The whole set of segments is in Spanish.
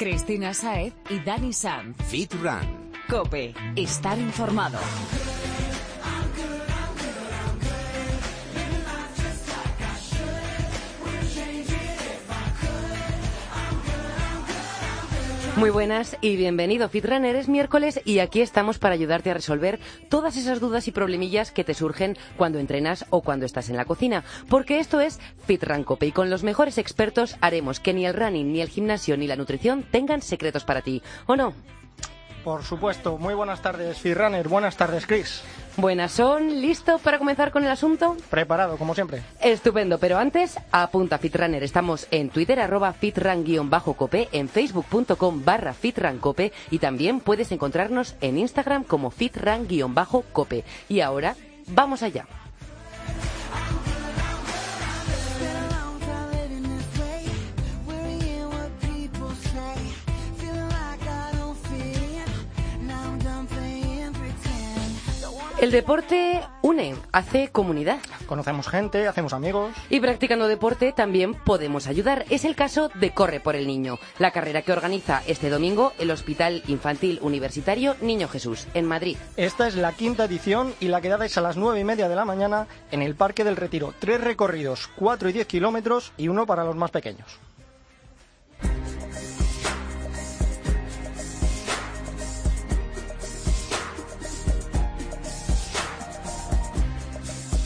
Cristina Saez y Dani Sanz. Fit Run. Cope, estar informado. Muy buenas y bienvenido Fitrunner. Es miércoles y aquí estamos para ayudarte a resolver todas esas dudas y problemillas que te surgen cuando entrenas o cuando estás en la cocina. Porque esto es Fitran Cope y con los mejores expertos haremos que ni el running, ni el gimnasio, ni la nutrición tengan secretos para ti. ¿O no? Por supuesto. Muy buenas tardes, Fitrunner. Buenas tardes, Chris. Buenas son, ¿listo para comenzar con el asunto? Preparado, como siempre. Estupendo, pero antes, apunta Fitrunner. Estamos en Twitter, arroba fitran-cope, en facebook.com barra fitrancope y también puedes encontrarnos en Instagram como fitran-cope. Y ahora, vamos allá. El deporte une, hace comunidad. Conocemos gente, hacemos amigos. Y practicando deporte también podemos ayudar. Es el caso de Corre por el Niño, la carrera que organiza este domingo el Hospital Infantil Universitario Niño Jesús, en Madrid. Esta es la quinta edición y la quedada es a las nueve y media de la mañana en el Parque del Retiro. Tres recorridos, cuatro y diez kilómetros y uno para los más pequeños.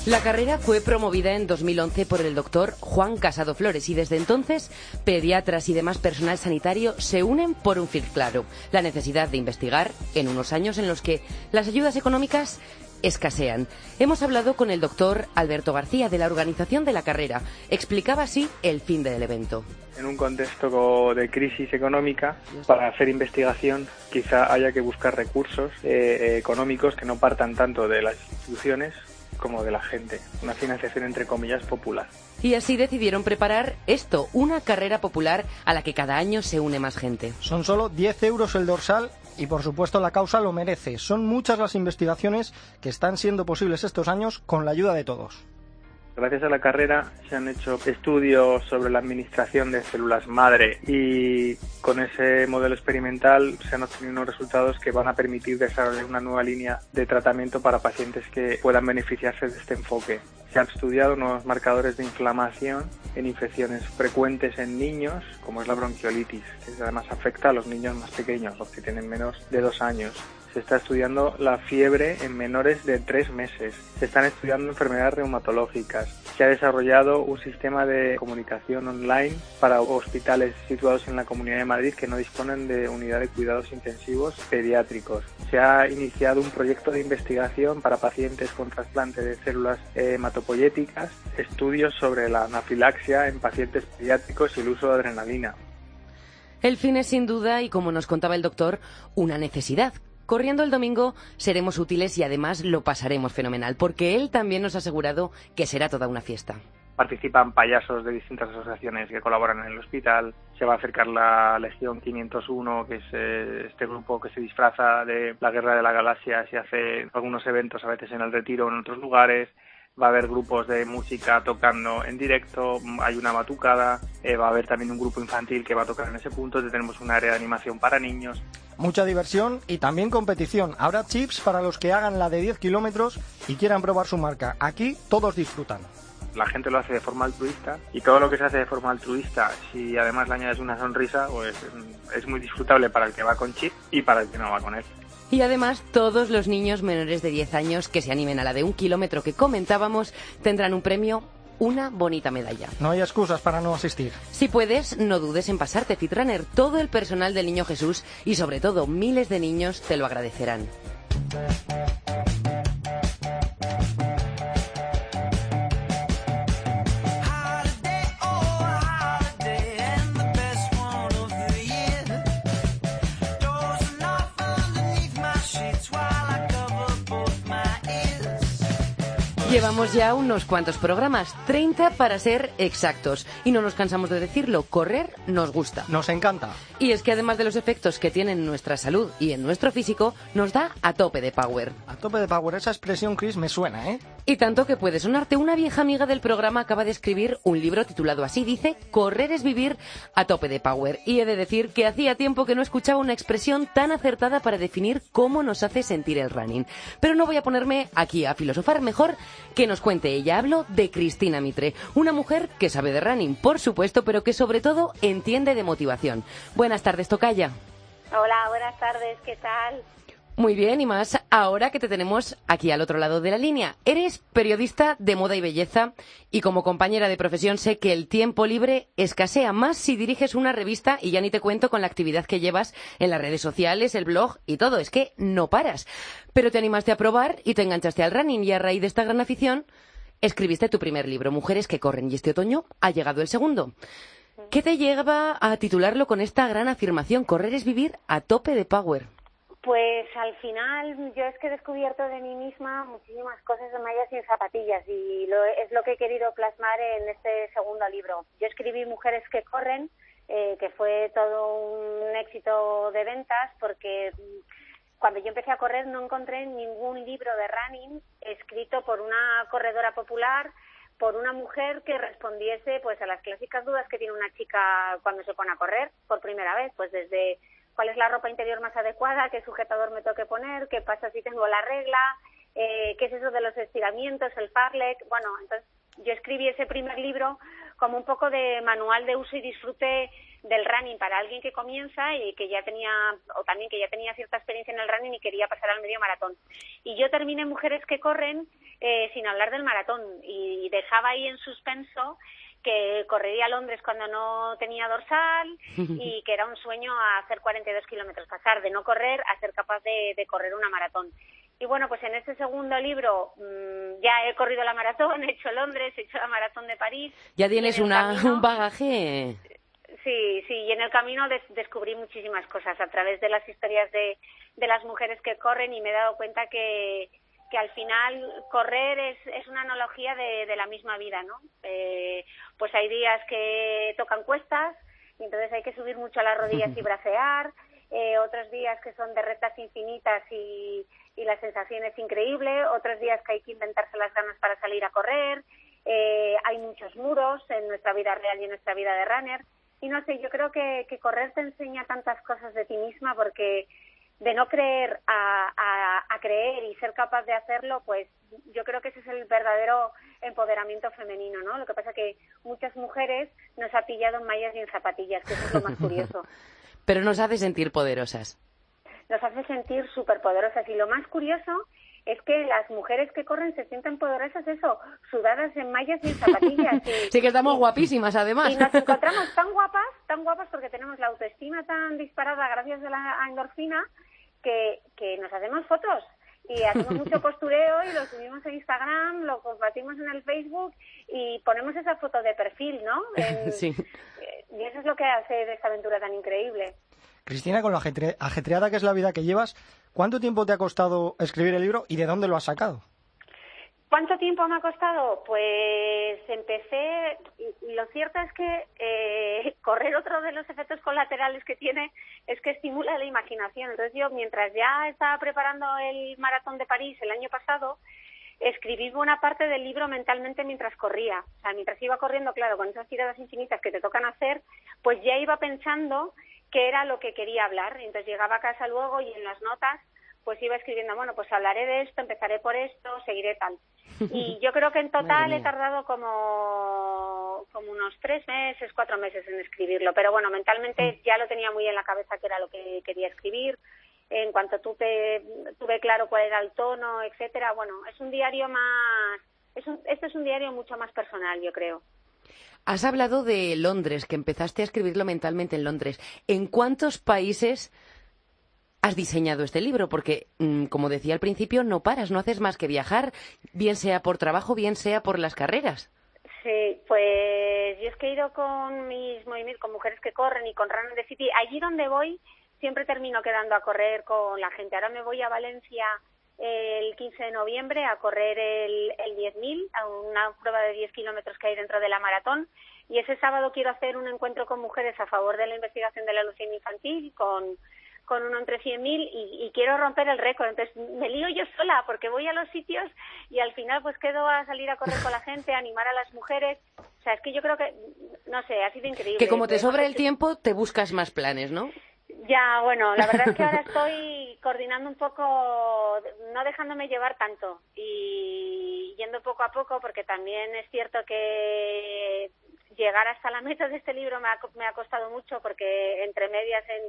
La carrera fue promovida en 2011 por el doctor Juan Casado Flores y desde entonces pediatras y demás personal sanitario se unen por un fin claro, la necesidad de investigar en unos años en los que las ayudas económicas escasean. Hemos hablado con el doctor Alberto García de la organización de la carrera. Explicaba así el fin del evento. En un contexto de crisis económica, para hacer investigación quizá haya que buscar recursos eh, económicos que no partan tanto de las instituciones como de la gente, una financiación entre comillas popular. Y así decidieron preparar esto, una carrera popular a la que cada año se une más gente. Son solo 10 euros el dorsal y por supuesto la causa lo merece. Son muchas las investigaciones que están siendo posibles estos años con la ayuda de todos. Gracias a la carrera se han hecho estudios sobre la administración de células madre y con ese modelo experimental se han obtenido unos resultados que van a permitir desarrollar una nueva línea de tratamiento para pacientes que puedan beneficiarse de este enfoque. Se han estudiado nuevos marcadores de inflamación en infecciones frecuentes en niños, como es la bronquiolitis, que además afecta a los niños más pequeños, los que tienen menos de dos años se está estudiando la fiebre en menores de tres meses, se están estudiando enfermedades reumatológicas, se ha desarrollado un sistema de comunicación online para hospitales situados en la Comunidad de Madrid que no disponen de unidad de cuidados intensivos pediátricos. Se ha iniciado un proyecto de investigación para pacientes con trasplante de células hematopoyéticas, estudios sobre la anafilaxia en pacientes pediátricos y el uso de adrenalina. El fin es sin duda, y como nos contaba el doctor, una necesidad. Corriendo el domingo seremos útiles y además lo pasaremos fenomenal, porque él también nos ha asegurado que será toda una fiesta. Participan payasos de distintas asociaciones que colaboran en el hospital. Se va a acercar la Legión 501, que es eh, este grupo que se disfraza de la Guerra de la Galaxia y hace algunos eventos a veces en el retiro o en otros lugares va a haber grupos de música tocando en directo, hay una batucada, eh, va a haber también un grupo infantil que va a tocar en ese punto, tenemos un área de animación para niños. Mucha diversión y también competición. Habrá chips para los que hagan la de 10 kilómetros y quieran probar su marca. Aquí todos disfrutan. La gente lo hace de forma altruista y todo lo que se hace de forma altruista, si además le añades una sonrisa, pues es muy disfrutable para el que va con chip y para el que no va con él. Y además, todos los niños menores de 10 años que se animen a la de un kilómetro que comentábamos tendrán un premio una bonita medalla. No hay excusas para no asistir. Si puedes, no dudes en pasarte Fitrunner. Todo el personal del Niño Jesús y sobre todo miles de niños te lo agradecerán. Llevamos ya unos cuantos programas, 30 para ser exactos. Y no nos cansamos de decirlo, correr nos gusta. Nos encanta. Y es que además de los efectos que tiene en nuestra salud y en nuestro físico, nos da a tope de power. A tope de power, esa expresión, Chris, me suena, ¿eh? Y tanto que puede sonarte. Una vieja amiga del programa acaba de escribir un libro titulado así. Dice, Correr es vivir a tope de power. Y he de decir que hacía tiempo que no escuchaba una expresión tan acertada para definir cómo nos hace sentir el running. Pero no voy a ponerme aquí a filosofar. Mejor que nos cuente ella. Hablo de Cristina Mitre, una mujer que sabe de running, por supuesto, pero que sobre todo entiende de motivación. Buenas tardes, Tocaya. Hola, buenas tardes, ¿qué tal? Muy bien, y más ahora que te tenemos aquí al otro lado de la línea. Eres periodista de moda y belleza y como compañera de profesión sé que el tiempo libre escasea más si diriges una revista y ya ni te cuento con la actividad que llevas en las redes sociales, el blog y todo. Es que no paras. Pero te animaste a probar y te enganchaste al running y a raíz de esta gran afición escribiste tu primer libro, Mujeres que corren, y este otoño ha llegado el segundo. ¿Qué te lleva a titularlo con esta gran afirmación? Correr es vivir a tope de power. Pues al final yo es que he descubierto de mí misma muchísimas cosas de mallas sin zapatillas y lo, es lo que he querido plasmar en este segundo libro. Yo escribí Mujeres que corren, eh, que fue todo un éxito de ventas porque cuando yo empecé a correr no encontré ningún libro de running escrito por una corredora popular por una mujer que respondiese pues a las clásicas dudas que tiene una chica cuando se pone a correr por primera vez, pues desde cuál es la ropa interior más adecuada, qué sujetador me tengo que poner, qué pasa si tengo la regla, eh, qué es eso de los estiramientos, el farlek. Bueno, entonces yo escribí ese primer libro como un poco de manual de uso y disfrute del running para alguien que comienza y que ya tenía, o también que ya tenía cierta experiencia en el running y quería pasar al medio maratón. Y yo terminé Mujeres que corren eh, sin hablar del maratón y dejaba ahí en suspenso que correría a Londres cuando no tenía dorsal y que era un sueño a hacer 42 kilómetros, pasar de no correr a ser capaz de, correr una maratón. Y bueno, pues en este segundo libro mm, ya he corrido la maratón, he hecho Londres, he hecho la maratón de París. Ya tienes una, un bagaje. Sí, sí, y en el camino descubrí muchísimas cosas a través de las historias de, de las mujeres que corren y me he dado cuenta que, que al final correr es, es una analogía de, de la misma vida, ¿no? Eh, pues hay días que tocan cuestas y entonces hay que subir mucho a las rodillas y bracear, eh, otros días que son de rectas infinitas y, y la sensación es increíble, otros días que hay que inventarse las ganas para salir a correr, eh, hay muchos muros en nuestra vida real y en nuestra vida de runner. Y no sé, yo creo que, que correr te enseña tantas cosas de ti misma porque de no creer a, creer y ser capaz de hacerlo, pues yo creo que ese es el verdadero empoderamiento femenino, ¿no? Lo que pasa que muchas mujeres nos ha pillado en mallas y en zapatillas, que eso es lo más curioso. Pero nos hace sentir poderosas. Nos hace sentir súper poderosas. Y lo más curioso es que las mujeres que corren se sienten poderosas, eso, sudadas en mallas y en zapatillas. sí que estamos guapísimas, además. Y nos encontramos tan guapas, tan guapas porque tenemos la autoestima tan disparada gracias a la endorfina que, que nos hacemos fotos y hacemos mucho postureo y lo subimos en Instagram, lo compartimos en el Facebook y ponemos esa foto de perfil, ¿no? sí. Y eso es lo que hace de esta aventura tan increíble. Cristina, con lo ajetreada que es la vida que llevas, ¿Cuánto tiempo te ha costado escribir el libro y de dónde lo has sacado? ¿Cuánto tiempo me ha costado? Pues empecé, lo cierto es que eh, correr otro de los efectos colaterales que tiene es que estimula la imaginación. Entonces yo, mientras ya estaba preparando el maratón de París el año pasado, escribí buena parte del libro mentalmente mientras corría. O sea, mientras iba corriendo, claro, con esas tiradas infinitas que te tocan hacer, pues ya iba pensando qué era lo que quería hablar. Entonces llegaba a casa luego y en las notas pues iba escribiendo, bueno, pues hablaré de esto, empezaré por esto, seguiré tal. Y yo creo que en total he tardado como, como unos tres meses, cuatro meses en escribirlo, pero bueno, mentalmente mm. ya lo tenía muy en la cabeza que era lo que quería escribir. En cuanto tuve, tuve claro cuál era el tono, etcétera, bueno, es un diario más, es un, este es un diario mucho más personal, yo creo. Has hablado de Londres, que empezaste a escribirlo mentalmente en Londres. ¿En cuántos países has diseñado este libro? Porque, mm, como decía al principio, no paras, no haces más que viajar, bien sea por trabajo, bien sea por las carreras. Sí, pues yo es que he ido con mis movimientos, con mujeres que corren y con Run the City. Allí donde voy, siempre termino quedando a correr con la gente. Ahora me voy a Valencia el 15 de noviembre a correr el, el 10.000, a una prueba de 10 kilómetros que hay dentro de la maratón. Y ese sábado quiero hacer un encuentro con mujeres a favor de la investigación de la leucemia infantil con, con uno entre 100.000 y, y quiero romper el récord. Entonces me lío yo sola porque voy a los sitios y al final pues quedo a salir a correr con la gente, a animar a las mujeres. O sea, es que yo creo que, no sé, ha sido increíble. Que como te sobra el tiempo, te buscas más planes, ¿no? Ya, bueno, la verdad es que ahora estoy coordinando un poco, no dejándome llevar tanto y yendo poco a poco, porque también es cierto que llegar hasta la meta de este libro me ha, me ha costado mucho, porque entre medias en,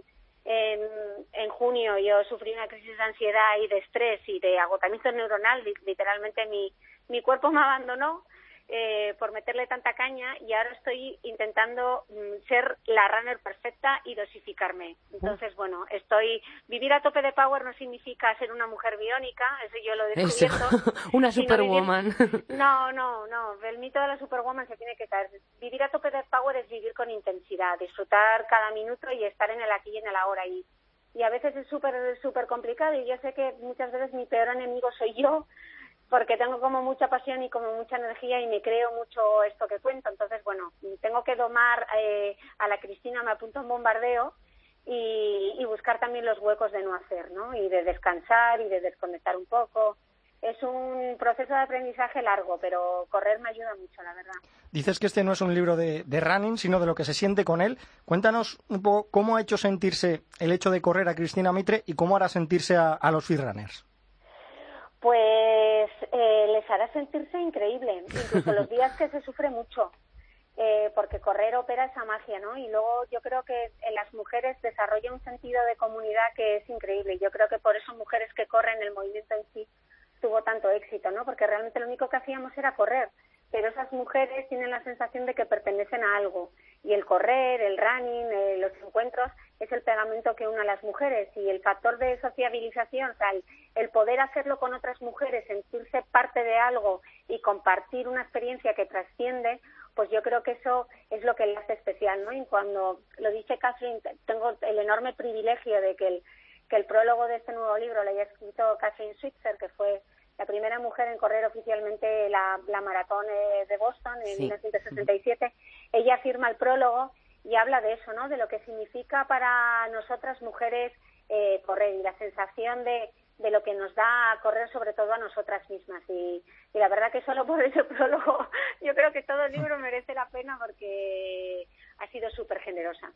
en, junio yo sufrí una crisis de ansiedad y de estrés y de agotamiento neuronal, literalmente mi, mi cuerpo me abandonó eh, por meterle tanta caña y ahora estoy intentando mm, ser la runner perfecta y dosificarme. Entonces, bueno, estoy vivir a tope de power no significa ser una mujer biónica, eso yo lo he descubierto. una superwoman. No, no, no, el mito de la superwoman se tiene que caer. Vivir a tope de power es vivir con intensidad, disfrutar cada minuto y estar en el aquí y en el ahora y y a veces es súper súper complicado y yo sé que muchas veces mi peor enemigo soy yo porque tengo como mucha pasión y como mucha energía y me creo mucho esto que cuento. Entonces, bueno, tengo que domar eh, a la Cristina, me apunto un bombardeo y, buscar también los huecos de no hacer, ¿no? Y de descansar y de desconectar un poco. Es un proceso de aprendizaje largo, pero correr me ayuda mucho, la verdad. Dices que este no es un libro de, de running, sino de lo que se siente con él. Cuéntanos un poco cómo ha hecho sentirse el hecho de correr a Cristina Mitre y cómo hará sentirse a, los runners. Pues eh, les hará sentirse increíble, incluso los días que se sufre mucho, eh, porque correr opera esa magia, ¿no? Y luego yo creo que en las mujeres desarrolla un sentido de comunidad que es increíble. Yo creo que por eso mujeres que corren el movimiento en sí tuvo tanto éxito, ¿no? Porque realmente lo único que hacíamos era correr, pero esas mujeres tienen la sensación de que pertenecen a algo y el correr, el running, eh, los encuentros es el pegamento que une a las mujeres y el factor de sociabilización, o sea, el, poder hacerlo con otras mujeres, sentirse parte de algo y compartir una experiencia que trasciende, pues yo creo que eso es lo que le hace especial, ¿no? Y cuando lo dice Catherine, tengo el enorme privilegio de que el, que el prólogo de este nuevo libro lo haya escrito Catherine Switzer, que fue la primera mujer en correr oficialmente la, la maratón eh, de Boston en 1967. Ella firma el prólogo y habla de eso, ¿no? De lo que significa para nosotras mujeres eh, correr y la sensación de, de lo que nos da correr sobre todo a nosotras mismas y, y, la verdad que solo por ese prólogo yo creo que todo el libro merece la pena porque ha sido súper generosa.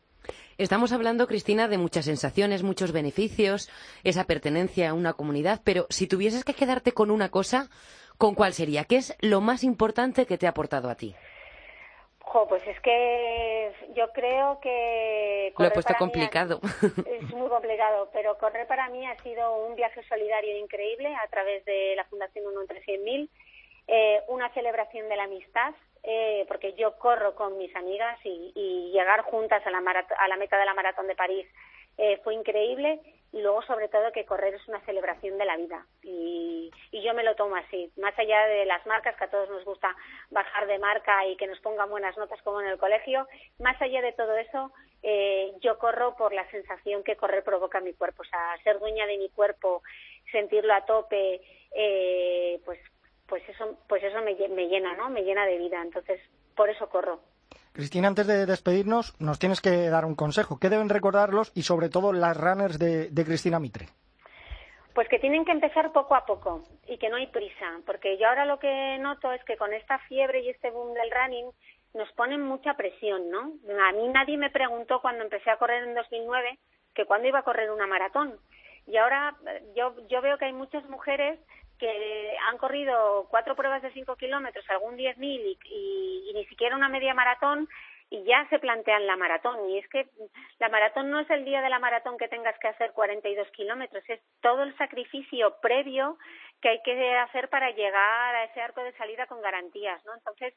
Estamos hablando, Cristina, de muchas sensaciones, muchos beneficios, esa pertenencia a una comunidad, pero si tuvieses que quedarte con una cosa, ¿con cuál sería? ¿Qué es lo más importante que te ha aportado a ti? pues es que yo creo que... Lo he puesto complicado. Es, muy complicado, pero correr para mí ha sido un viaje solidario increíble a través de la Fundación 1 entre 100.000, eh, una celebración de la amistad, eh, porque yo corro con mis amigas y, y llegar juntas a la, a la meta de la Maratón de París eh, fue increíble. Y luego sobre todo que correr es una celebración de la vida. Y, y, yo me lo tomo así, más allá de las marcas que a todos nos gusta bajar de marca y que nos pongan buenas notas como en el colegio, más allá de todo eso eh, yo corro por la sensación que correr provoca en mi cuerpo, o sea, ser dueña de mi cuerpo, sentirlo a tope, eh, pues pues eso pues eso me, me llena, ¿no? Me llena de vida, entonces por eso corro. Cristina, antes de despedirnos, nos tienes que dar un consejo. ¿Qué deben recordarlos y sobre todo las runners de, de, Cristina Mitre? Pues que tienen que empezar poco a poco y que no hay prisa, porque yo ahora lo que noto es que con esta fiebre y este boom del running nos ponen mucha presión, ¿no? A mí nadie me preguntó cuando empecé a correr en 2009 que cuándo iba a correr una maratón. Y ahora yo, yo veo que hay muchas mujeres que han corrido cuatro pruebas de cinco kilómetros, algún diez mil y, y, y, ni siquiera una media maratón y ya se plantean la maratón. Y es que la maratón no es el día de la maratón que tengas que hacer 42 kilómetros, es todo el sacrificio previo que hay que hacer para llegar a ese arco de salida con garantías, ¿no? Entonces,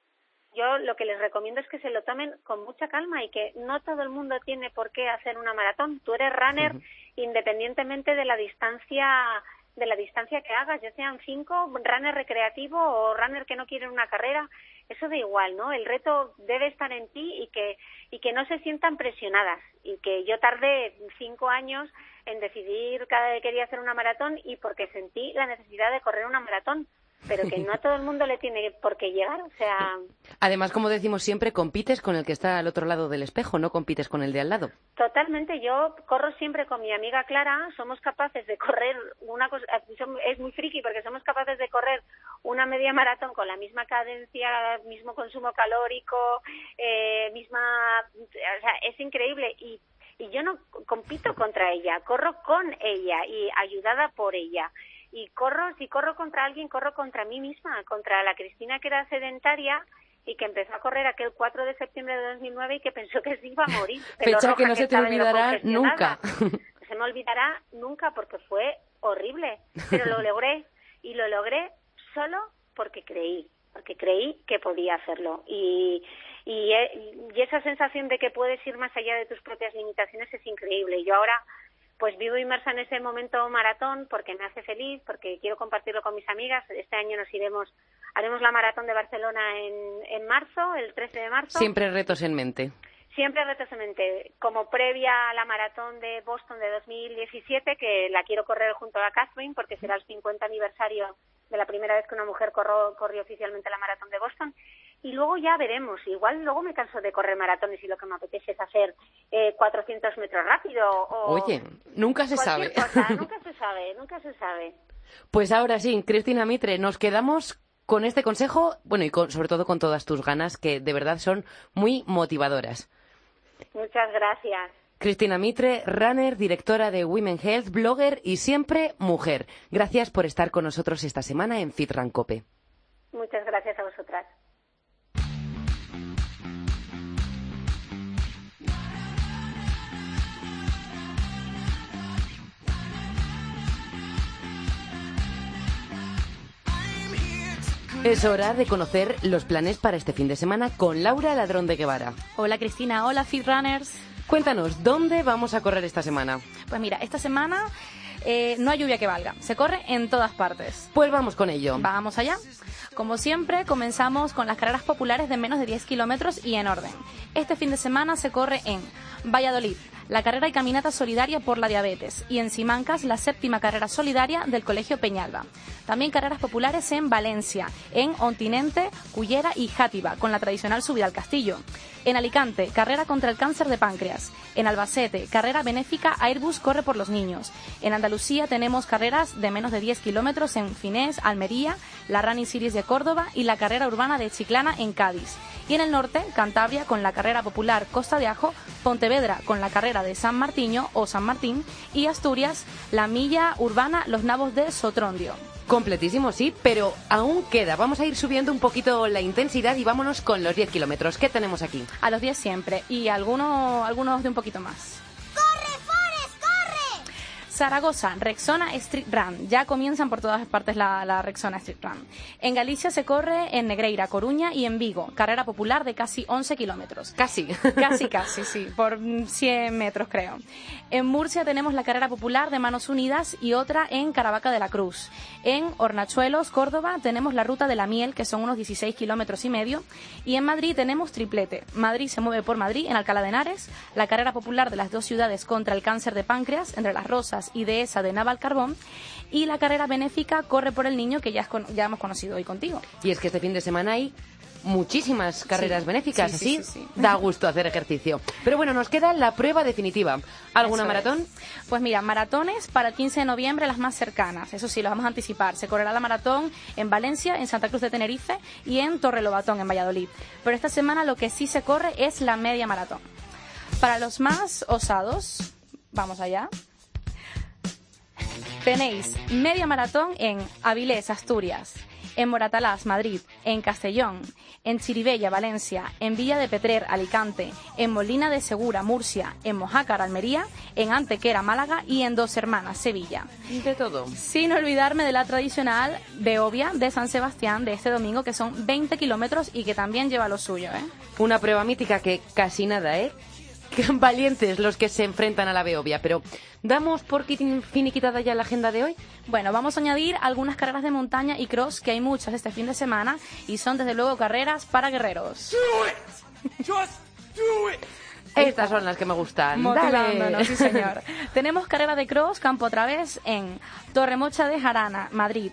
yo lo que les recomiendo es que se lo tomen con mucha calma y que no todo el mundo tiene por qué hacer una maratón. Tú eres runner independientemente de la distancia de la distancia que hagas, ya sean cinco, runner recreativo o runner que no quieren una carrera, eso da igual, ¿no? El reto debe estar en ti y que, y que no se sientan presionadas. Y que yo tardé cinco años en decidir cada vez quería hacer una maratón y porque sentí la necesidad de correr una maratón pero que no a todo el mundo le tiene por qué llegar, o sea... Además, como decimos siempre, compites con el que está al otro lado del espejo, no compites con el de al lado. Totalmente, yo corro siempre con mi amiga Clara, somos capaces de correr una cosa, es muy friki porque somos capaces de correr una media maratón con la misma cadencia, mismo consumo calórico, eh, misma... O sea, es increíble y y yo no compito contra ella, corro con ella y ayudada por ella y corro, si corro contra alguien, corro contra mí misma, contra la Cristina que era sedentaria y que empezó a correr aquel 4 de septiembre de 2009 y que pensó que se iba a morir. Fecha que no se te olvidará nunca. Se me olvidará nunca porque fue horrible, pero lo logré y lo logré solo porque creí, porque creí que podía hacerlo y, y, y esa sensación de que puedes ir más allá de tus propias limitaciones es increíble. Yo ahora pues vivo inmersa en ese momento maratón porque me hace feliz, porque quiero compartirlo con mis amigas. Este año nos iremos, haremos la maratón de Barcelona en, en marzo, el 13 de marzo. Siempre retos en mente. Siempre retos en mente. Como previa a la maratón de Boston de 2017, que la quiero correr junto a Catherine porque será el 50 aniversario de la primera vez que una mujer corrió, corrió oficialmente la maratón de Boston y luego ya veremos. Igual luego me canso de correr maratones y lo que me apetece es hacer eh, 400 metros rápido. O Oye, nunca se sabe. nunca se sabe, nunca se sabe. Pues ahora sí, Cristina Mitre, nos quedamos con este consejo, bueno, y sobre todo con todas tus ganas, que de verdad son muy motivadoras. Muchas gracias. Cristina Mitre, runner, directora de Women Health, blogger y siempre mujer. Gracias por estar con nosotros esta semana en Fit Cope. Muchas gracias a vosotras. Es hora de conocer los planes para este fin de semana con Laura Ladrón de Guevara. Hola Cristina, hola Fit Runners. Cuéntanos, ¿dónde vamos a correr esta semana? Pues mira, esta semana eh, no hay lluvia que valga, se corre en todas partes. Pues vamos con ello. Vamos allá. Como siempre, comenzamos con las carreras populares de menos de 10 kilómetros y en orden. Este fin de semana se corre en Valladolid, la carrera y caminata solidaria por la diabetes y en Simancas la séptima carrera solidaria del Colegio Peñalba. También carreras populares en Valencia, en Ontinente, Cullera y Játiva, con la tradicional subida al castillo. En Alicante, carrera contra el cáncer de páncreas. En Albacete, carrera benéfica Airbus corre por los niños. En Andalucía tenemos carreras de menos de 10 kilómetros en Finés, Almería, la Running Series de Córdoba y la carrera urbana de Chiclana en Cádiz. Y en el norte, Cantabria con la carrera popular Costa de Ajo, Pontevedra con la carrera de San Martiño o San Martín y Asturias, la milla urbana Los Navos de Sotrondio. Completísimo, sí, pero aún queda. Vamos a ir subiendo un poquito la intensidad y vámonos con los 10 kilómetros. ¿Qué tenemos aquí? A los 10 siempre y algunos, algunos de un poquito más. Zaragoza, Rexona Street Run. Ya comienzan por todas partes la, Rexona Street Run. En Galicia se corre en Negreira, Coruña y en Vigo. Carrera popular de casi 11 kilómetros. Casi. Casi, casi, sí. Por 100 metros, creo. En Murcia tenemos la carrera popular de Manos Unidas y otra en Caravaca de la Cruz. En Hornachuelos, Córdoba, tenemos la ruta de la miel, que son unos 16 kilómetros y medio. Y en Madrid tenemos triplete. Madrid se mueve por Madrid, en Alcalá de Henares, la carrera popular de las dos ciudades contra el cáncer de páncreas, entre Las Rosas y de esa de Naval Carbón. Y la carrera benéfica corre por el niño que ya, ya hemos conocido hoy contigo. Y es que este fin de semana hay muchísimas carreras benéficas, así da gusto hacer ejercicio. Pero bueno, nos queda la prueba definitiva. ¿Alguna maratón? Pues mira, maratones para el 15 de noviembre las más cercanas, eso sí, lo vamos a anticipar. Se correrá la maratón en Valencia, en Santa Cruz de Tenerife y en Torrelobatón, en Valladolid. Pero esta semana lo que sí se corre es la media maratón. Para los más osados, vamos allá. Tenéis media maratón en Avilés, Asturias, en Moratalás, Madrid, en Castellón, en Chiribella, Valencia, en Villa de Petrer, Alicante, en Molina de Segura, Murcia, en Mojácar, Almería, en Antequera, Málaga y en Dos Hermanas, Sevilla. De todo. Sin olvidarme de la tradicional Beovia de San Sebastián de este domingo, que son 20 kilómetros y que también lleva lo suyo, ¿eh? Una prueba mítica que casi nada, ¿eh? Qué valientes los que se enfrentan a la Beovia. Pero, ¿damos por finiquitada ya la agenda de hoy? Bueno, vamos a añadir algunas carreras de montaña y cross, que hay muchas este fin de semana, y son desde luego carreras para guerreros. Estas son las que me gustan. Motivándonos, sí señor. Tenemos carrera de cross, campo otra vez, en Torremocha de Jarana, Madrid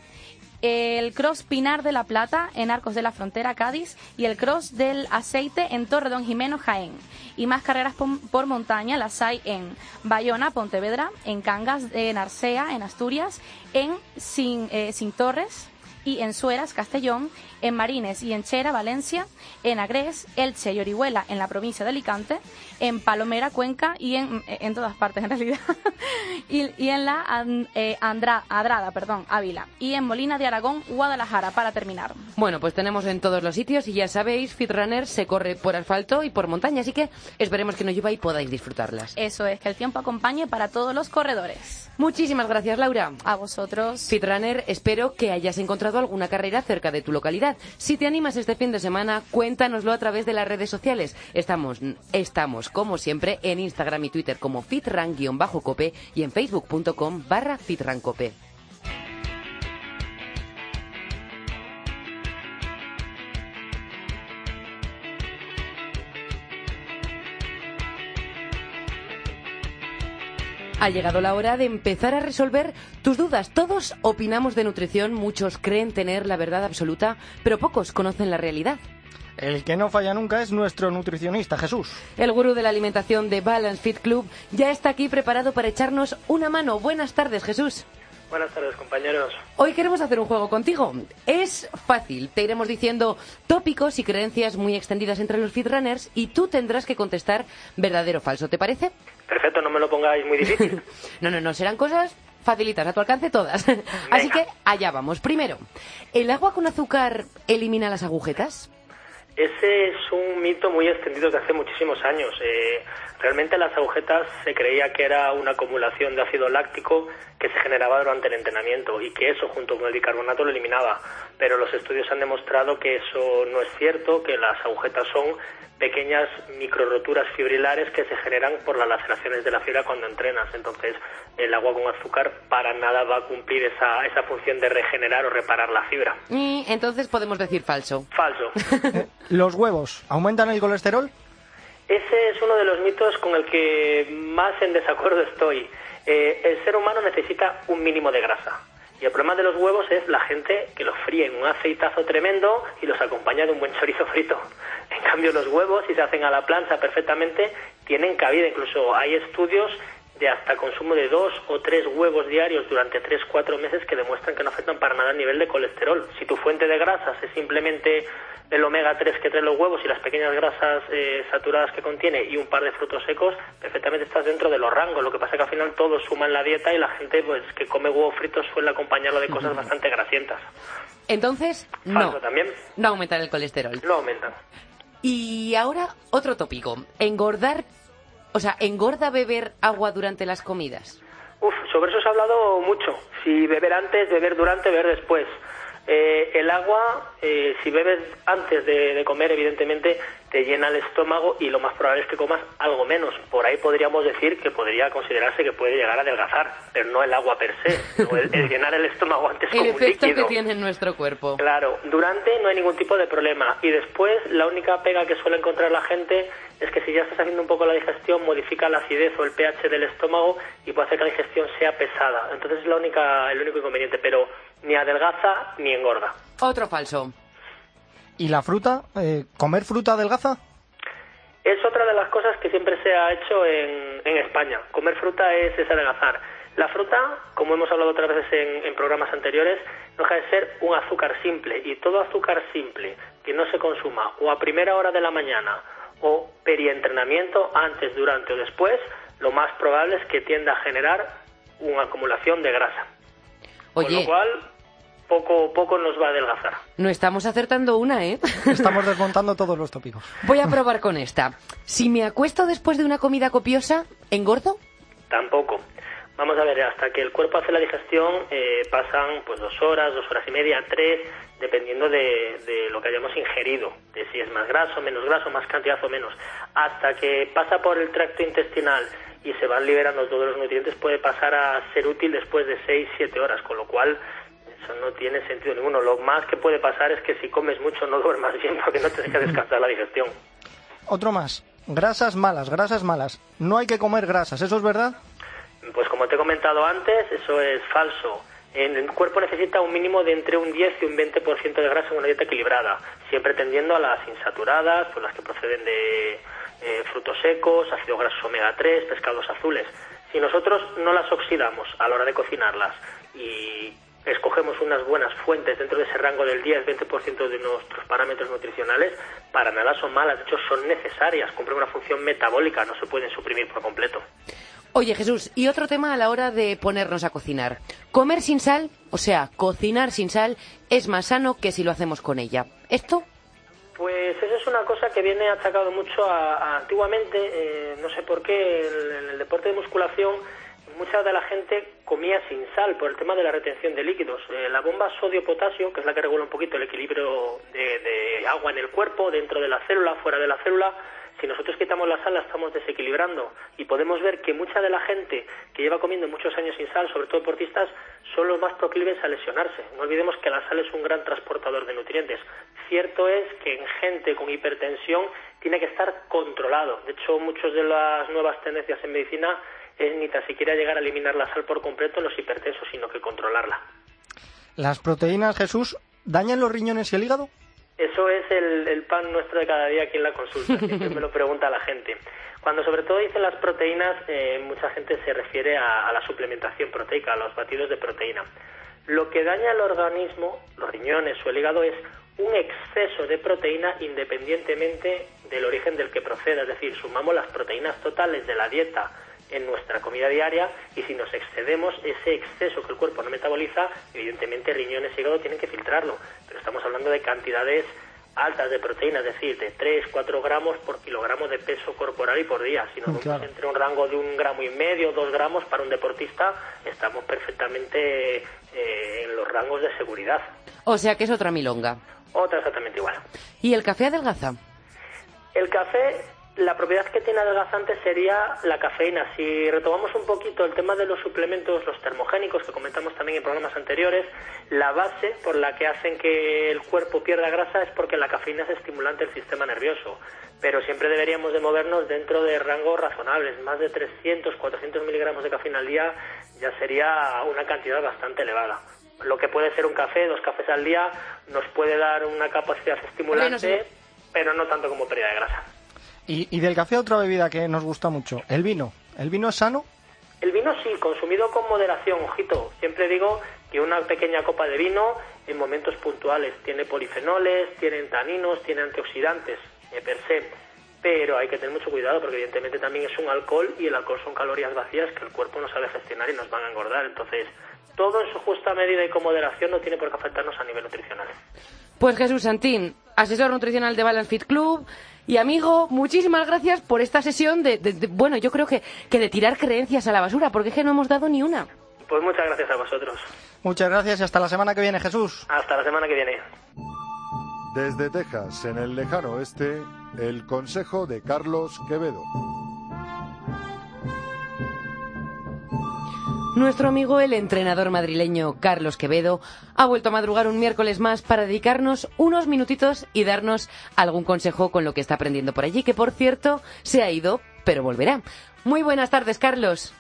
el cross Pinar de la Plata en Arcos de la Frontera, Cádiz, y el cross del Aceite en Torredón Jimeno, Jaén. Y más carreras por, montaña las hay en Bayona, Pontevedra, en Cangas, en Arcea, en Asturias, en Sin, eh, Sin Torres y en Sueras, Castellón, en Marines y en Chera, Valencia, en Agrés, Elche y Orihuela, en la provincia de Alicante, en Palomera, Cuenca y en, en todas partes en realidad, y, en la eh, Andra, Adrada, perdón, Ávila, y en Molina de Aragón, Guadalajara, para terminar. Bueno, pues tenemos en todos los sitios y ya sabéis, Fitrunner se corre por asfalto y por montaña, así que esperemos que no llueva y podáis disfrutarlas. Eso es, que el tiempo acompañe para todos los corredores. Muchísimas gracias, Laura. A vosotros. Fitrunner, espero que hayas encontrado alguna carrera cerca de tu localidad si te animas este fin de semana, cuéntanoslo a través de las redes sociales. Estamos, estamos como siempre, en Instagram y Twitter como fitran-cope y en facebook.com barra fitrancope. Ha llegado la hora de empezar a resolver tus dudas. Todos opinamos de nutrición, muchos creen tener la verdad absoluta, pero pocos conocen la realidad. El que no falla nunca es nuestro nutricionista, Jesús. El gurú de la alimentación de Balance Fit Club ya está aquí preparado para echarnos una mano. Buenas tardes, Jesús. Buenas tardes, compañeros. Hoy queremos hacer un juego contigo. Es fácil. Te iremos diciendo tópicos y creencias muy extendidas entre los fitrunners y tú tendrás que contestar verdadero o falso. ¿Te parece? Perfecto, no me lo pongáis muy difícil. no, no, no, serán cosas facilitas, a tu alcance todas. Así que allá vamos. Primero, ¿el agua con azúcar elimina las agujetas? Ese es un mito muy extendido desde hace muchísimos años. Eh, realmente las agujetas se creía que era una acumulación de ácido láctico que se generaba durante el entrenamiento y que eso junto con el bicarbonato lo eliminaba. Pero los estudios han demostrado que eso no es cierto, que las agujetas son pequeñas microroturas fibrilares que se generan por las laceraciones de la fibra cuando entrenas. Entonces, el agua con azúcar para nada va a cumplir esa, esa función de regenerar o reparar la fibra. Y entonces podemos decir falso. Falso. ¿Los huevos aumentan el colesterol? Ese es uno de los mitos con el que más en desacuerdo estoy. Eh, el ser humano necesita un mínimo de grasa. Y el problema de los huevos es la gente que los fríe en un aceitazo tremendo y los acompaña de un buen chorizo frito. En cambio, los huevos, si se hacen a la plancha perfectamente, tienen cabida. Incluso hay estudios de hasta consumo de dos o tres huevos diarios durante tres, cuatro meses que demuestran que no afectan para nada el nivel de colesterol. Si tu fuente de grasas es simplemente el omega 3 que traen los huevos y las pequeñas grasas eh, saturadas que contiene y un par de frutos secos, perfectamente estás dentro de los rangos. Lo que pasa es que al final todo suma en la dieta y la gente pues que come huevos fritos suele acompañarlo de cosas bastante grasientas. Entonces, no. también. No aumentan el colesterol. No aumentan. Y ahora otro tópico. Engordar, o sea, engorda beber agua durante las comidas. Uf, sobre eso se ha hablado mucho. Si beber antes, beber durante, beber después. Eh, el agua, eh, si bebes antes de, comer, evidentemente te llena el estómago y lo más probable es que comas algo menos. Por ahí podríamos decir que podría considerarse que puede llegar a adelgazar, pero no el agua per se, el, llenar el estómago antes el como efecto que tiene en nuestro cuerpo. Claro, durante no hay ningún tipo de problema y después la única pega que suele encontrar la gente es que si ya estás haciendo un poco la digestión modifica la acidez o el pH del estómago y puede hacer que la digestión sea pesada. Entonces es la única, el único inconveniente, pero ni adelgaza ni engorda. Otro falso. ¿Y la fruta? Eh, ¿Comer fruta adelgaza? Es otra de las cosas que siempre se ha hecho en, en España. Comer fruta es, es, adelgazar. La fruta, como hemos hablado otras veces en, en programas anteriores, no deja de ser un azúcar simple. Y todo azúcar simple que no se consuma o a primera hora de la mañana o perientrenamiento, antes, durante o después, lo más probable es que tienda a generar una acumulación de grasa. Oye. Con lo cual, poco, poco nos va a adelgazar. No estamos acertando una, ¿eh? Estamos desmontando todos los tópicos. Voy a probar con esta. Si me acuesto después de una comida copiosa, ¿engordo? Tampoco. Vamos a ver, hasta que el cuerpo hace la digestión eh, pasan pues dos horas, dos horas y media, tres, dependiendo de, de, lo que hayamos ingerido, de si es más graso, menos graso, más cantidad o menos. Hasta que pasa por el tracto intestinal y se van liberando todos los nutrientes, puede pasar a ser útil después de 6-7 horas, con lo cual eso no tiene sentido ninguno. Lo más que puede pasar es que si comes mucho no duermas bien porque no te deja descansar la digestión. Otro más. Grasas malas, grasas malas. No hay que comer grasas, ¿eso es verdad? Pues como te he comentado antes, eso es falso. El cuerpo necesita un mínimo de entre un 10 y un 20% de grasa en una dieta equilibrada, siempre tendiendo a las insaturadas, pues las que proceden de eh, frutos secos, ácidos grasos omega 3, pescados azules. Si nosotros no las oxidamos a la hora de cocinarlas y escogemos unas buenas fuentes dentro de ese rango del 10-20% de nuestros parámetros nutricionales, para nada son malas, de hecho son necesarias, cumplen una función metabólica, no se pueden suprimir por completo. Oye Jesús, y otro tema a la hora de ponernos a cocinar. Comer sin sal, o sea, cocinar sin sal, es más sano que si lo hacemos con ella. ¿Esto? Pues eso es una cosa que viene achacado mucho a, antiguamente, eh, no sé por qué, en el deporte de musculación mucha de la gente comía sin sal por el tema de la retención de líquidos. Eh, la bomba sodio-potasio, que es la que regula un poquito el equilibrio de, agua en el cuerpo, dentro de la célula, fuera de la célula, si nosotros quitamos la sal la estamos desequilibrando y podemos ver que mucha de la gente que lleva comiendo muchos años sin sal, sobre todo deportistas, son los más proclives a lesionarse. No olvidemos que la sal es un gran transportador de nutrientes. Cierto es que en gente con hipertensión tiene que estar controlado. De hecho, muchas de las nuevas tendencias en medicina es ni tan siquiera llegar a eliminar la sal por completo en los hipertensos, sino que controlarla. ¿Las proteínas, Jesús, dañan los riñones y el hígado? Eso es el, pan nuestro de cada día aquí en la consulta, siempre me lo pregunta la gente. Cuando sobre todo dicen las proteínas, eh, mucha gente se refiere a, a la suplementación proteica, a los batidos de proteína. Lo que daña al organismo, los riñones o el hígado, es un exceso de proteína independientemente del origen del que proceda. Es decir, sumamos las proteínas totales de la dieta en nuestra comida diaria y si nos excedemos ese exceso que el cuerpo no metaboliza, evidentemente riñones y hígado tienen que filtrarlo, pero estamos hablando de cantidades altas de proteína, es decir, de 3, 4 gramos por kilogramo de peso corporal y por día. Si nos vamos entre un rango de un gramo y medio, dos gramos para un deportista, estamos perfectamente eh, en los rangos de seguridad. O sea que es otra milonga. Otra exactamente igual. ¿Y el café adelgaza? El café la propiedad que tiene adelgazante sería la cafeína. Si retomamos un poquito el tema de los suplementos, los termogénicos que comentamos también en programas anteriores, la base por la que hacen que el cuerpo pierda grasa es porque la cafeína es estimulante del sistema nervioso. Pero siempre deberíamos de movernos dentro de rangos razonables. Más de 300, 400 miligramos de cafeína al día ya sería una cantidad bastante elevada. Lo que puede ser un café, dos cafés al día, nos puede dar una capacidad estimulante, pero no tanto como pérdida de grasa. Y, del café otra bebida que nos gusta mucho, el vino. ¿El vino es sano? El vino sí, consumido con moderación, ojito. Siempre digo que una pequeña copa de vino en momentos puntuales tiene polifenoles, tiene taninos, tiene antioxidantes eh, per se. Pero hay que tener mucho cuidado porque evidentemente también es un alcohol y el alcohol son calorías vacías que el cuerpo no sabe gestionar y nos van a engordar. Entonces, todo en su justa medida y con moderación no tiene por qué afectarnos a nivel nutricional. Pues Jesús Santín, asesor nutricional de Balance Fit Club, y amigo, muchísimas gracias por esta sesión de, bueno, yo creo que, que de tirar creencias a la basura, porque es que no hemos dado ni una. Pues muchas gracias a vosotros. Muchas gracias y hasta la semana que viene, Jesús. Hasta la semana que viene. Desde Texas, en el lejano oeste, el consejo de Carlos Quevedo. Nuestro amigo, el entrenador madrileño Carlos Quevedo, ha vuelto a madrugar un miércoles más para dedicarnos unos minutitos y darnos algún consejo con lo que está aprendiendo por allí, que por cierto se ha ido, pero volverá. Muy buenas tardes, Carlos.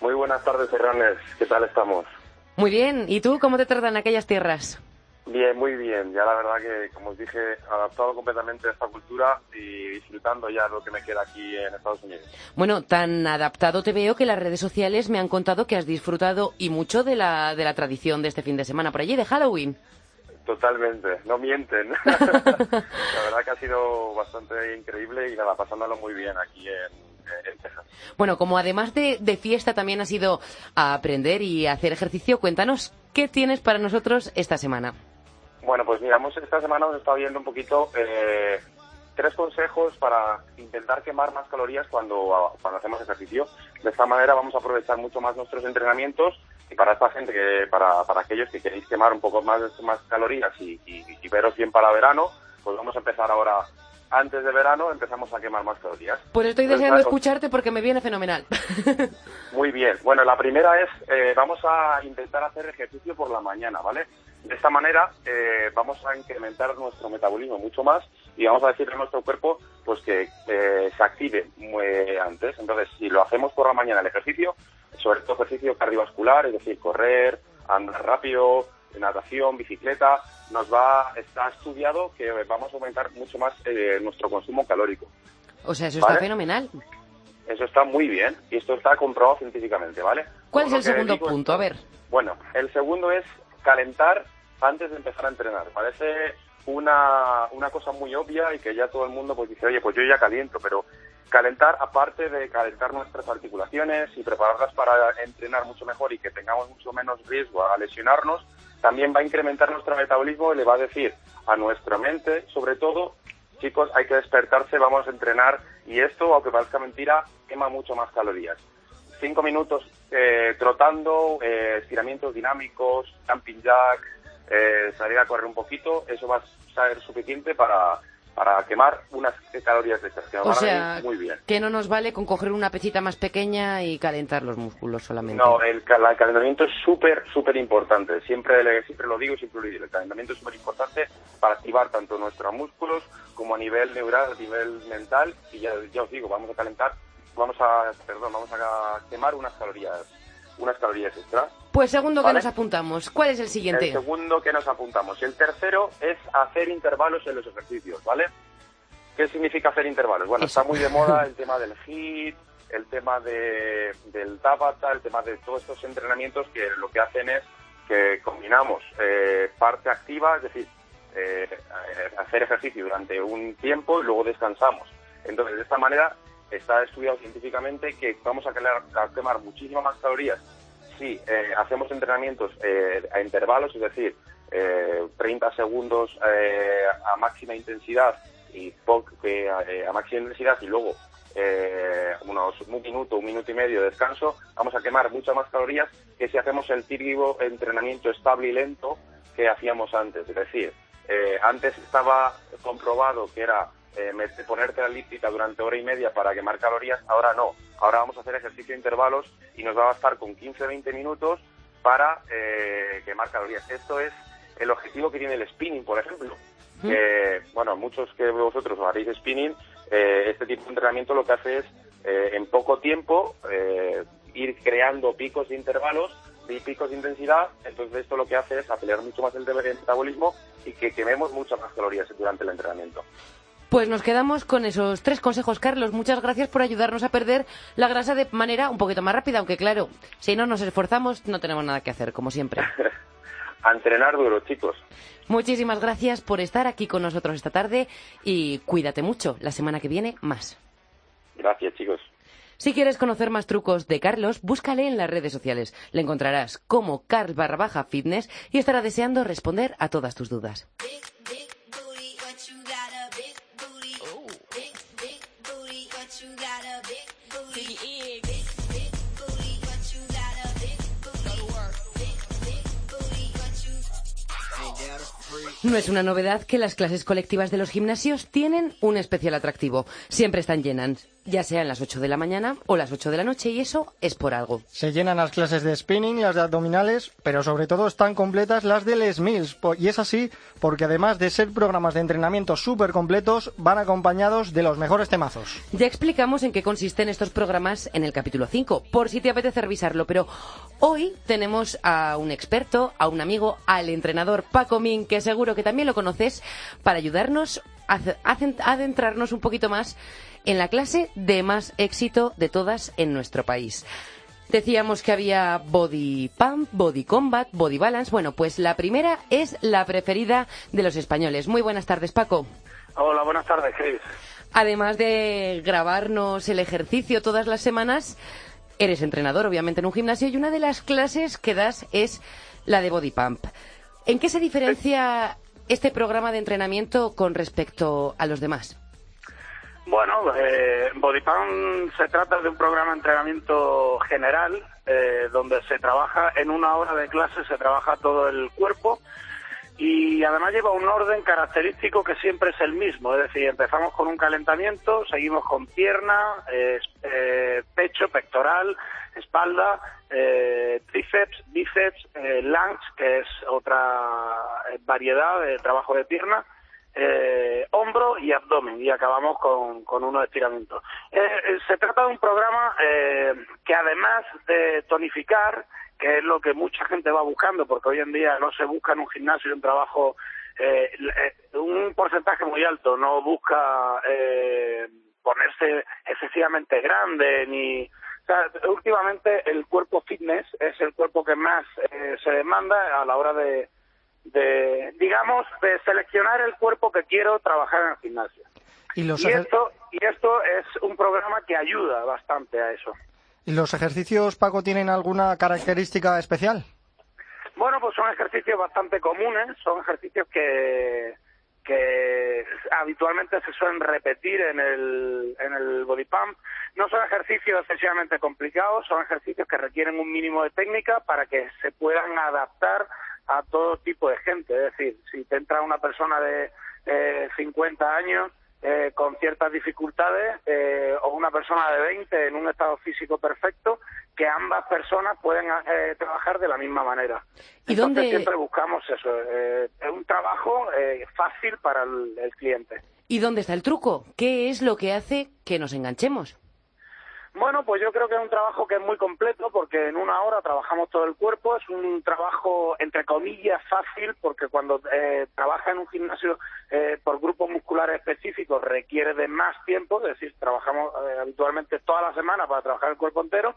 Muy buenas tardes, Herranes. ¿Qué tal estamos? Muy bien. ¿Y tú cómo te tratan aquellas tierras? Bien, muy bien. Ya la verdad que, como os dije, adaptado completamente a esta cultura y disfrutando ya lo que me queda aquí en Estados Unidos. Bueno, tan adaptado te veo que las redes sociales me han contado que has disfrutado y mucho de la, de la tradición de este fin de semana por allí, de Halloween. Totalmente, no mienten. la verdad que ha sido bastante increíble y nada, pasándolo muy bien aquí en, Texas. Bueno, como además de, de fiesta también ha sido a aprender y hacer ejercicio, cuéntanos qué tienes para nosotros esta semana. Bueno, pues miramos, esta semana hemos estado viendo un poquito eh, tres consejos para intentar quemar más calorías cuando, cuando hacemos ejercicio. De esta manera vamos a aprovechar mucho más nuestros entrenamientos Y para esta gente, que para, para aquellos que queréis quemar un poco más, más calorías y, y, y veros bien para verano, pues vamos a empezar ahora antes de verano empezamos a quemar más calorías. Pues estoy deseando escucharte porque me viene fenomenal. Muy bien. Bueno, la primera es, eh, vamos a intentar hacer ejercicio por la mañana, ¿vale? De esta manera eh, vamos a incrementar nuestro metabolismo mucho más y vamos a decirle a nuestro cuerpo pues que eh, se active muy antes. Entonces, si lo hacemos por la mañana el ejercicio, sobre todo ejercicio cardiovascular, es decir, correr, andar rápido, natación, bicicleta, nos va, está estudiado que vamos a aumentar mucho más eh, nuestro consumo calórico. O sea, eso está fenomenal. Eso está muy bien y esto está comprobado científicamente, ¿vale? ¿Cuál es el segundo punto? A ver. Bueno, el segundo es calentar antes de empezar a entrenar. Parece una, una cosa muy obvia y que ya todo el mundo pues dice, oye, pues yo ya caliento, pero calentar, aparte de calentar nuestras articulaciones y prepararlas para entrenar mucho mejor y que tengamos mucho menos riesgo a lesionarnos, también va a incrementar nuestro metabolismo y le va a decir a nuestra mente, sobre todo, chicos, hay que despertarse, vamos a entrenar y esto, aunque parezca mentira, quema mucho más calorías. Cinco minutos eh, trotando, eh, estiramientos dinámicos, jumping jacks, eh, salir a correr un poquito, eso va a ser suficiente para para quemar unas calorías de estas que o sea, muy bien. que no nos vale con coger una pecita más pequeña y calentar los músculos solamente. No, el, el calentamiento es súper, súper importante. Siempre, siempre lo digo, siempre lo digo. El calentamiento es súper importante para activar tanto nuestros músculos como a nivel neural, a nivel mental. Y ya, ya os digo, vamos a calentar, vamos a, perdón, vamos a quemar unas calorías unas calorías extra. Pues segundo que nos apuntamos. ¿Cuál es el siguiente? El segundo que nos apuntamos. El tercero es hacer intervalos en los ejercicios, ¿vale? ¿Qué significa hacer intervalos? Bueno, está muy de moda el tema del HIIT, el tema de, del Tabata, el tema de todos estos entrenamientos que lo que hacen es que combinamos eh, parte activa, es decir, eh, hacer ejercicio durante un tiempo y luego descansamos. Entonces, de esta manera está estudiado científicamente que vamos a, quemar muchísimas más calorías si eh, hacemos entrenamientos eh, a intervalos, es decir, 30 eh, segundos a máxima intensidad y a, máxima intensidad y luego unos un minuto, un minuto y medio de descanso, vamos a quemar muchas más calorías que si hacemos el típico entrenamiento estable y lento que hacíamos antes. Es decir, antes estaba comprobado que era eh, ponerte la elíptica durante hora y media para quemar calorías, ahora no. Ahora vamos a hacer ejercicio de intervalos y nos va a bastar con 15-20 minutos para eh, quemar calorías. Esto es el objetivo que tiene el spinning, por ejemplo. bueno, muchos que vosotros haréis spinning, eh, este tipo de entrenamiento lo que hace es en poco tiempo ir creando picos de intervalos y picos de intensidad, entonces esto lo que hace es acelerar mucho más el metabolismo y que quememos muchas más calorías durante el entrenamiento. Pues nos quedamos con esos tres consejos, Carlos. Muchas gracias por ayudarnos a perder la grasa de manera un poquito más rápida, aunque claro, si no nos esforzamos no tenemos nada que hacer, como siempre. a entrenar duro, chicos. Muchísimas gracias por estar aquí con nosotros esta tarde y cuídate mucho. La semana que viene, más. Gracias, chicos. Si quieres conocer más trucos de Carlos, búscale en las redes sociales. Le encontrarás como Carl barra baja fitness y estará deseando responder a todas tus dudas. No es una novedad que las clases colectivas de los gimnasios tienen un especial atractivo. Siempre están llenas, ya sean las 8 de la mañana o las 8 de la noche, y eso es por algo. Se llenan las clases de spinning y las de abdominales, pero sobre todo están completas las de Les Mills. Y es así porque además de ser programas de entrenamiento súper completos, van acompañados de los mejores temazos. Ya explicamos en qué consisten estos programas en el capítulo 5, por si te apetece revisarlo, pero hoy tenemos a un experto, a un amigo, al entrenador Paco Min, que seguro que también lo conoces, para ayudarnos a adentrarnos un poquito más en la clase de más éxito de todas en nuestro país. Decíamos que había Body Pump, Body Combat, Body Balance. Bueno, pues la primera es la preferida de los españoles. Muy buenas tardes, Paco. Hola, buenas tardes, Chris. Además de grabarnos el ejercicio todas las semanas, eres entrenador, obviamente, en un gimnasio y una de las clases que das es la de Body Pump. ¿En qué se diferencia este programa de entrenamiento con respecto a los demás? Bueno, eh, Bodypump se trata de un programa de entrenamiento general eh, donde se trabaja en una hora de clase, se trabaja todo el cuerpo y además lleva un orden característico que siempre es el mismo, es decir, empezamos con un calentamiento, seguimos con pierna, eh, eh, pecho, pectoral, espalda, eh, tríceps, bíceps, lunge, que es otra variedad de trabajo de pierna, eh, hombro y abdomen y acabamos con, con unos estiramientos. Eh, eh, se trata de un programa eh, que además de tonificar, que es lo que mucha gente va buscando, porque hoy en día no se busca en un gimnasio un trabajo, eh, eh, un porcentaje muy alto, no busca ponerse excesivamente grande ni... O sea, últimamente el cuerpo fitness es el cuerpo que más eh, se demanda a la hora de, de, digamos, de seleccionar el cuerpo que quiero trabajar en el gimnasio. ¿Y los, Y ejer- esto, y esto es un programa que ayuda bastante a eso. ¿Y los ejercicios, Paco, tienen alguna característica especial? Bueno, pues son ejercicios bastante comunes, son ejercicios que, que habitualmente se suelen repetir en el, en el body pump. No son ejercicios excesivamente complicados, son ejercicios que requieren un mínimo de técnica para que se puedan adaptar a todo tipo de gente. Es decir, si te entra una persona de eh, 50 años eh, con ciertas dificultades eh, o una persona de 20 en un estado físico perfecto, que ambas personas pueden eh, trabajar de la misma manera. ¿Y Entonces dónde- siempre buscamos eso, eh, es un trabajo eh, fácil para el, el cliente. ¿Y dónde está el truco? ¿Qué es lo que hace que nos enganchemos? Bueno, pues yo creo que es un trabajo que es muy completo porque en una hora trabajamos todo el cuerpo. Es un trabajo, entre comillas, fácil porque cuando eh, trabaja en un gimnasio eh, por grupos musculares específicos requiere de más tiempo, es decir, trabajamos eh, habitualmente toda la semana para trabajar el cuerpo entero.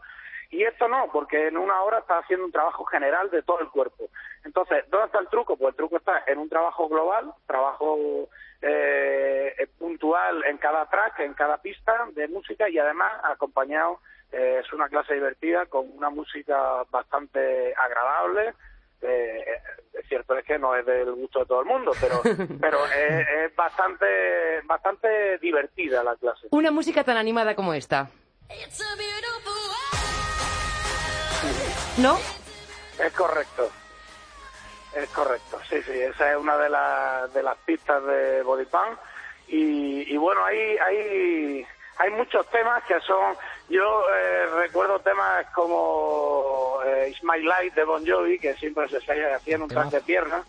Y esto no, porque en una hora está haciendo un trabajo general de todo el cuerpo. Entonces, ¿dónde está el truco? Pues el truco está en un trabajo global, trabajo eh, puntual en cada track, en cada pista de música y además acompañado, eh, es una clase divertida con una música bastante agradable. Eh, es cierto es que no es del gusto de todo el mundo, pero pero es, es bastante bastante divertida la clase. Una música tan animada como esta. ¿No? Es correcto. Es correcto, sí, sí. Esa es una de, las de las pistas de Body. Y, y bueno, hay, hay, hay muchos temas que son... Yo eh, recuerdo temas como eh, It's My Life de Bon Jovi, que siempre se hacía en un track de pierna.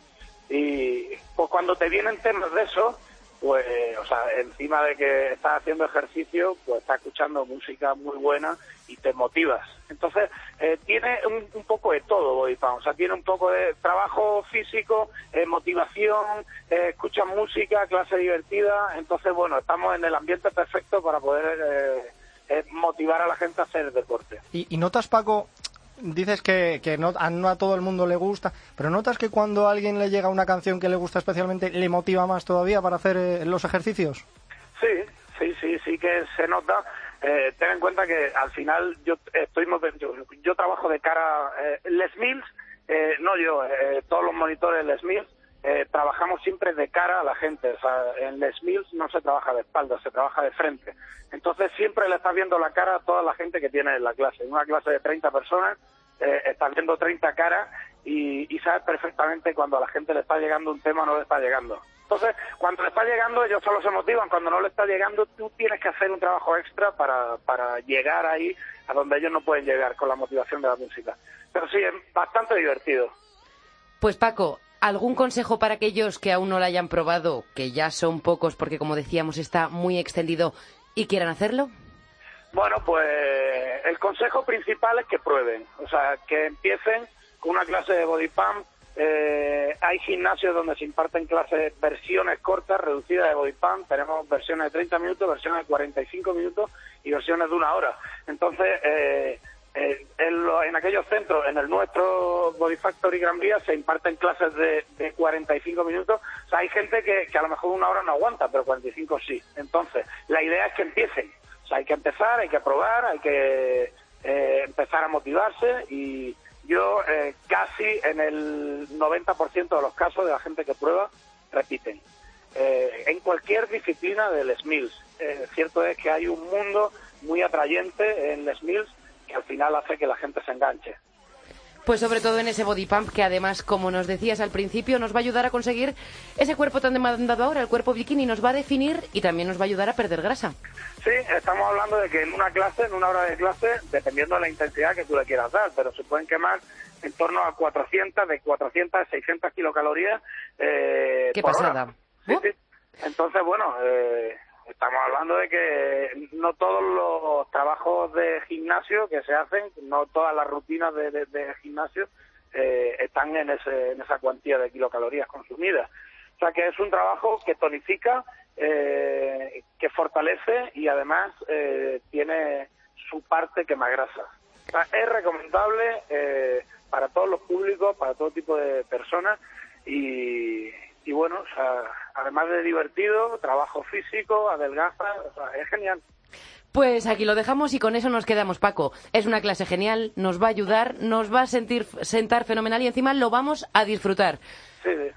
Y pues cuando te vienen temas de eso, pues, o sea, encima de que estás haciendo ejercicio, pues estás escuchando música muy buena y te motivas. Entonces, eh, tiene un, un poco de todo Body. O sea, tiene un poco de trabajo físico, eh, motivación, eh, escuchas música, clase divertida. Entonces, bueno, estamos en el ambiente perfecto para poder eh, eh, motivar a la gente a hacer deporte. ¿Y, y notas, Paco, dices que, que no, a, no a todo el mundo le gusta, pero notas que cuando a alguien le llega una canción que le gusta especialmente, le motiva más todavía para hacer eh, los ejercicios? Sí, sí, sí, sí que se nota. Eh, ten en cuenta que al final yo estoy yo, yo trabajo de cara eh, Les Mills, eh, no yo, eh, todos los monitores Les Mills eh, trabajamos siempre de cara a la gente. O sea, en Les Mills no se trabaja de espalda, se trabaja de frente. Entonces siempre le estás viendo la cara a toda la gente que tiene en la clase. En una clase de 30 personas eh, estás viendo 30 caras y, y sabes perfectamente cuando a la gente le está llegando un tema o no le está llegando. Entonces, cuando le está llegando, ellos solo se motivan. Cuando no le está llegando, tú tienes que hacer un trabajo extra para, para llegar ahí a donde ellos no pueden llegar con la motivación de la música. Pero sí, es bastante divertido. Pues Paco, ¿algún consejo para aquellos que aún no la hayan probado, que ya son pocos porque como decíamos está muy extendido y quieran hacerlo? Bueno, pues el consejo principal es que prueben, o sea, que empiecen con una clase de body pump. Eh, hay gimnasios donde se imparten clases, versiones cortas, reducidas de body pump. Tenemos versiones de 30 minutos, versiones de 45 minutos y versiones de una hora. Entonces, eh, eh, en, lo- en aquellos centros, en el nuestro Body Factory Gran Vía, se imparten clases de, de 45 minutos. O sea, hay gente que, a lo mejor una hora no aguanta, pero 45 sí. Entonces, la idea es que empiecen. O sea, hay que empezar, hay que probar, hay que eh, empezar a motivarse y yo eh, casi en el 90% de los casos de la gente que prueba repiten. Eh, en cualquier disciplina del SMILS. Eh, cierto es que hay un mundo muy atrayente en Les Mills que al final hace que la gente se enganche. Pues sobre todo en ese body pump que además, como nos decías al principio, nos va a ayudar a conseguir ese cuerpo tan demandado ahora, el cuerpo bikini, nos va a definir y también nos va a ayudar a perder grasa. Sí, estamos hablando de que en una clase, en una hora de clase, dependiendo de la intensidad que tú le quieras dar, pero se pueden quemar en torno a 400, de 400 a 600 kilocalorías. Eh, Qué por hora. pasada. Sí. Entonces, bueno, eh, estamos hablando de que no todos los trabajos de gimnasio que se hacen, no todas las rutinas de, de- gimnasio eh, están en, ese, en esa cuantía de kilocalorías consumidas. O sea que es un trabajo que tonifica, eh, que fortalece y además eh, tiene su parte quema grasa. O sea, es recomendable eh, para todos los públicos, para todo tipo de personas y, y bueno, o sea, además de divertido, trabajo físico, adelgaza, o sea, es genial. Pues aquí lo dejamos y con eso nos quedamos, Paco. Es una clase genial, nos va a ayudar, nos va a sentir, sentar fenomenal y encima lo vamos a disfrutar. Sí, sí.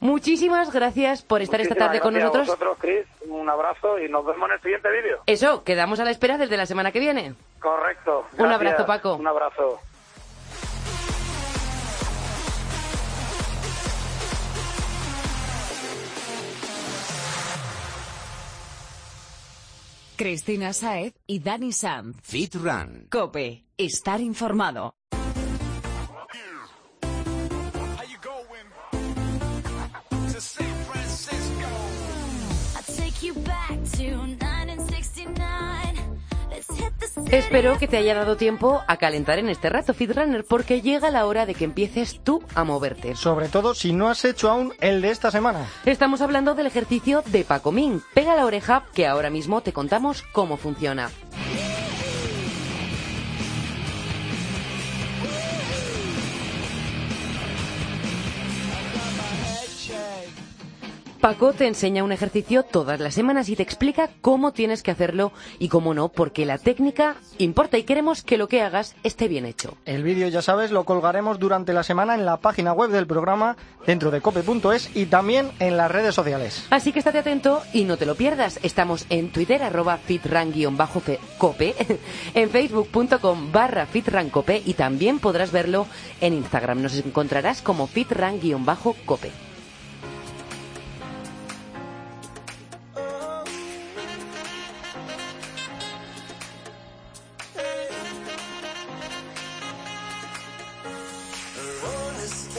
Muchísimas gracias por estar esta tarde con a nosotros. vosotros, Chris, un abrazo y nos vemos en el siguiente vídeo. Eso, quedamos a la espera desde la semana que viene. Correcto. Un abrazo, Paco. Un abrazo. Cristina Saez y Dani Sanz. Fit Run. Cope, estar informado. Espero que te haya dado tiempo a calentar en este rato, Fitrunner, porque llega la hora de que empieces tú a moverte. Sobre todo si no has hecho aún el de esta semana. Estamos hablando del ejercicio de Paco Min. Pega la oreja que ahora mismo te contamos cómo funciona. Paco te enseña un ejercicio todas las semanas y te explica cómo tienes que hacerlo y cómo no, porque la técnica importa y queremos que lo que hagas esté bien hecho. El vídeo, ya sabes, lo colgaremos durante la semana en la página web del programa, dentro de cope.es y también en las redes sociales. Así que estate atento y no te lo pierdas. Estamos en Twitter, arroba fitran-cope, en facebook.com barra fitrancope y también podrás verlo en Instagram. Nos encontrarás como fitran-cope.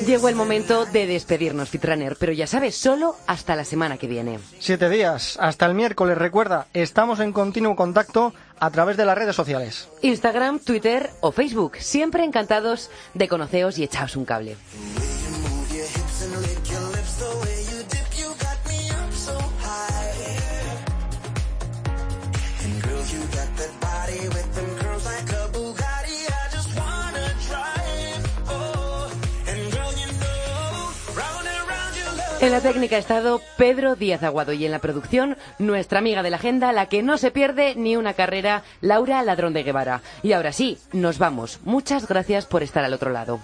Llegó el momento de despedirnos, Fitraner, pero ya sabes, solo hasta la semana que viene. Siete días, hasta el miércoles. Recuerda, estamos en continuo contacto a través de las redes sociales. Instagram, Twitter o Facebook. Siempre encantados de conoceros y echaos un cable. En la técnica ha estado Pedro Díaz Aguado y en la producción nuestra amiga de la agenda, la que no se pierde ni una carrera, Laura Ladrón de Guevara. Y ahora sí, nos vamos. Muchas gracias por estar al otro lado.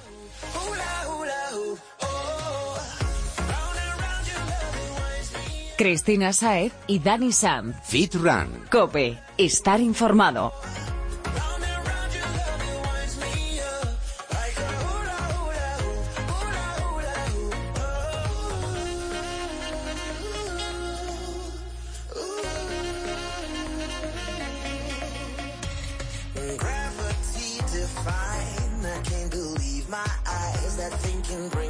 Cristina Saez y Dani Sanz. Fit Run. Cope, estar informado. Can bring